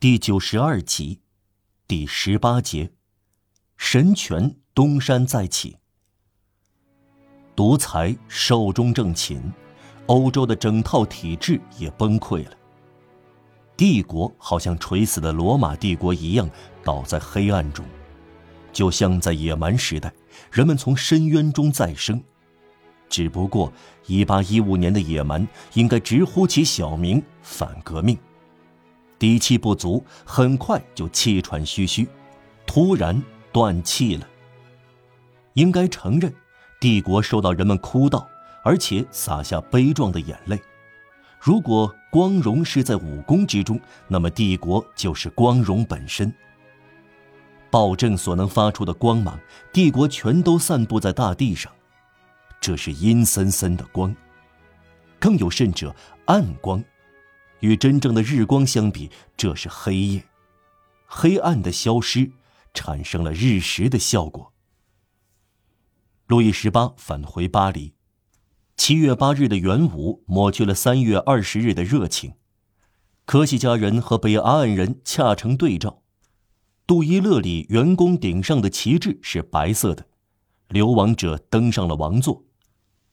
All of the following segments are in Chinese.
第九十二集，第十八节，神权东山再起。独裁寿终正寝，欧洲的整套体制也崩溃了。帝国好像垂死的罗马帝国一样，倒在黑暗中，就像在野蛮时代，人们从深渊中再生。只不过，一八一五年的野蛮应该直呼其小名——反革命。底气不足，很快就气喘吁吁，突然断气了。应该承认，帝国受到人们哭悼，而且洒下悲壮的眼泪。如果光荣是在武功之中，那么帝国就是光荣本身。暴政所能发出的光芒，帝国全都散布在大地上，这是阴森森的光。更有甚者，暗光。与真正的日光相比，这是黑夜。黑暗的消失，产生了日食的效果。路易十八返回巴黎，七月八日的元武抹去了三月二十日的热情。科西嘉人和北阿安人恰成对照。杜伊勒里圆宫顶上的旗帜是白色的，流亡者登上了王座。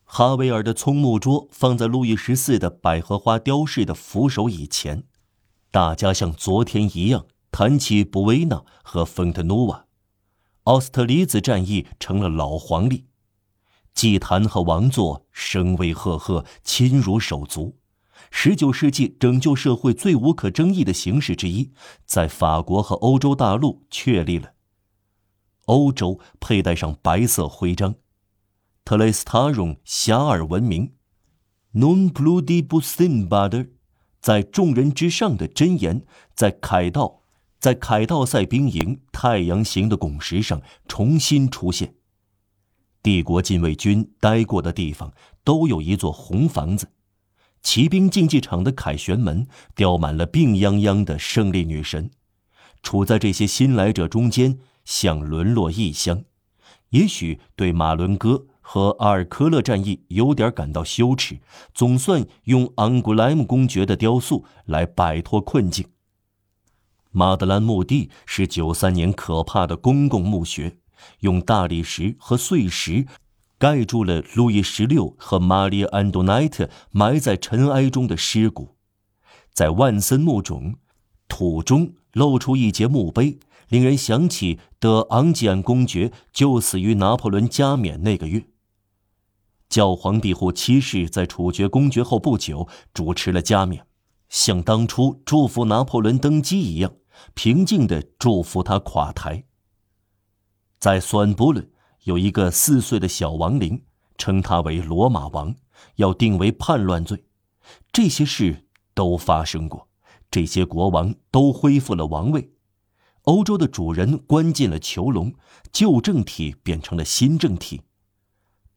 哈维尔的葱木桌放在路易十四的百合花雕饰的扶手椅前，大家像昨天一样谈起布维纳和丰特努瓦，奥斯特里茨战役成了老黄历，祭坛和王座声威赫赫，亲如手足。十九世纪拯救社会最无可争议的形式之一，在法国和欧洲大陆确立了。欧洲佩戴上白色徽章。特雷斯塔容遐迩闻名，Non pludi busin bader，在众人之上的箴言，在凯道，在凯道塞兵营太阳形的拱石上重新出现。帝国禁卫军待过的地方都有一座红房子，骑兵竞技场的凯旋门雕满了病殃殃的胜利女神，处在这些新来者中间，像沦落异乡。也许对马伦哥。和阿尔科勒战役有点感到羞耻，总算用昂古莱姆公爵的雕塑来摆脱困境。马德兰墓地是九三年可怕的公共墓穴，用大理石和碎石盖住了路易十六和玛丽安多奈特埋在尘埃中的尸骨。在万森墓冢，土中露出一截墓碑，令人想起德昂吉安公爵就死于拿破仑加冕那个月。教皇庇护七世在处决公爵后不久主持了加冕，像当初祝福拿破仑登基一样，平静地祝福他垮台。在索恩布伦有一个四岁的小亡灵，称他为罗马王，要定为叛乱罪。这些事都发生过，这些国王都恢复了王位，欧洲的主人关进了囚笼，旧政体变成了新政体。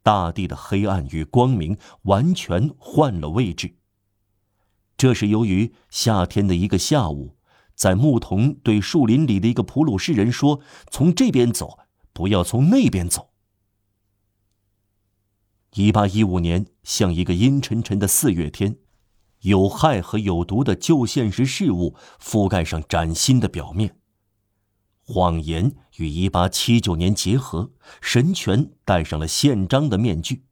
大地的黑暗与光明完全换了位置。这是由于夏天的一个下午，在牧童对树林里的一个普鲁士人说：“从这边走，不要从那边走。”一八一五年像一个阴沉沉的四月天，有害和有毒的旧现实事物覆盖上崭新的表面。谎言与1879年结合，神权戴上了宪章的面具，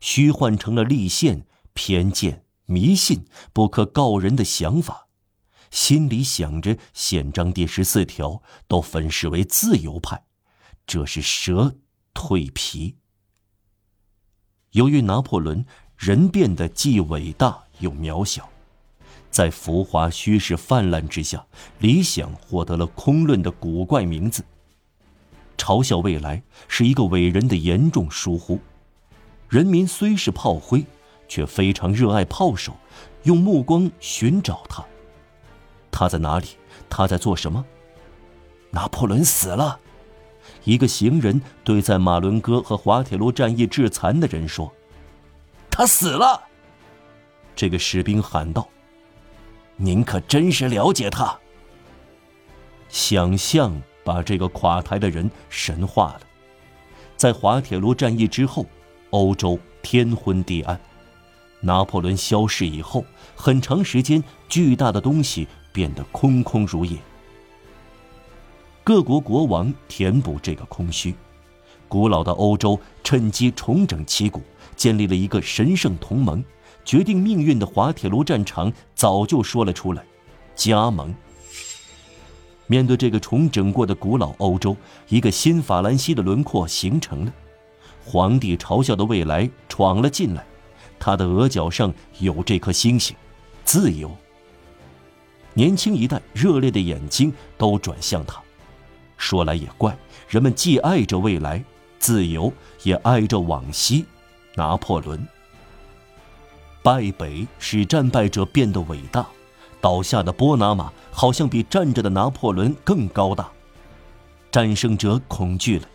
虚幻成了立宪、偏见、迷信、不可告人的想法，心里想着宪章第十四条，都粉饰为自由派，这是蛇蜕皮。由于拿破仑，人变得既伟大又渺小。在浮华虚实泛滥之下，理想获得了空论的古怪名字。嘲笑未来是一个伟人的严重疏忽。人民虽是炮灰，却非常热爱炮手，用目光寻找他。他在哪里？他在做什么？拿破仑死了。一个行人对在马伦哥和滑铁卢战役致残的人说：“他死了。”这个士兵喊道。您可真是了解他。想象把这个垮台的人神化了。在滑铁卢战役之后，欧洲天昏地暗。拿破仑消逝以后，很长时间，巨大的东西变得空空如也。各国国王填补这个空虚，古老的欧洲趁机重整旗鼓，建立了一个神圣同盟。决定命运的滑铁卢战场早就说了出来：加盟。面对这个重整过的古老欧洲，一个新法兰西的轮廓形成了。皇帝嘲笑的未来闯了进来，他的额角上有这颗星星，自由。年轻一代热烈的眼睛都转向他。说来也怪，人们既爱着未来、自由，也爱着往昔。拿破仑败北使战败者变得伟大，倒下的波拿马好像比站着的拿破仑更高大。战胜者恐惧了，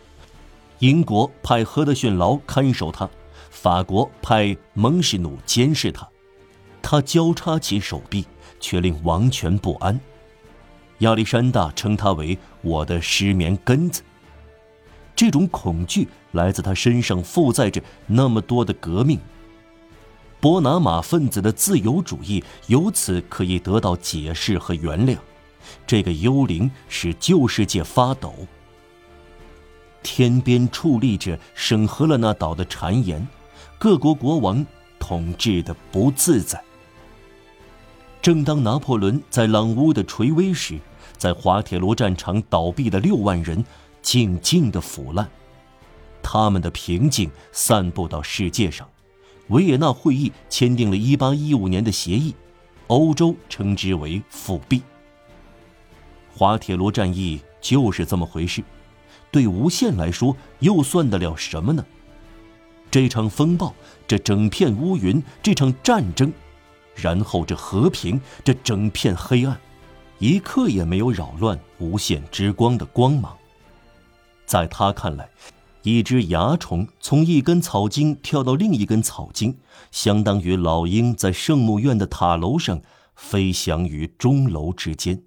英国派赫德逊劳看守他，法国派蒙士努监视他，他交叉起手臂，却令王权不安。亚历山大称他为我的失眠根子。这种恐惧来自他身上负载着那么多的革命。波拿马分子的自由主义由此可以得到解释和原谅。这个幽灵使旧世界发抖。天边矗立着审核了那岛的谗言，各国国王统治的不自在。正当拿破仑在朗乌的垂危时，在滑铁卢战场倒闭的六万人静静的腐烂，他们的平静散布到世界上。维也纳会议签订了1815年的协议，欧洲称之为复辟。滑铁卢战役就是这么回事，对无限来说又算得了什么呢？这场风暴，这整片乌云，这场战争，然后这和平，这整片黑暗。一刻也没有扰乱无限之光的光芒。在他看来，一只蚜虫从一根草茎跳到另一根草茎，相当于老鹰在圣母院的塔楼上飞翔于钟楼之间。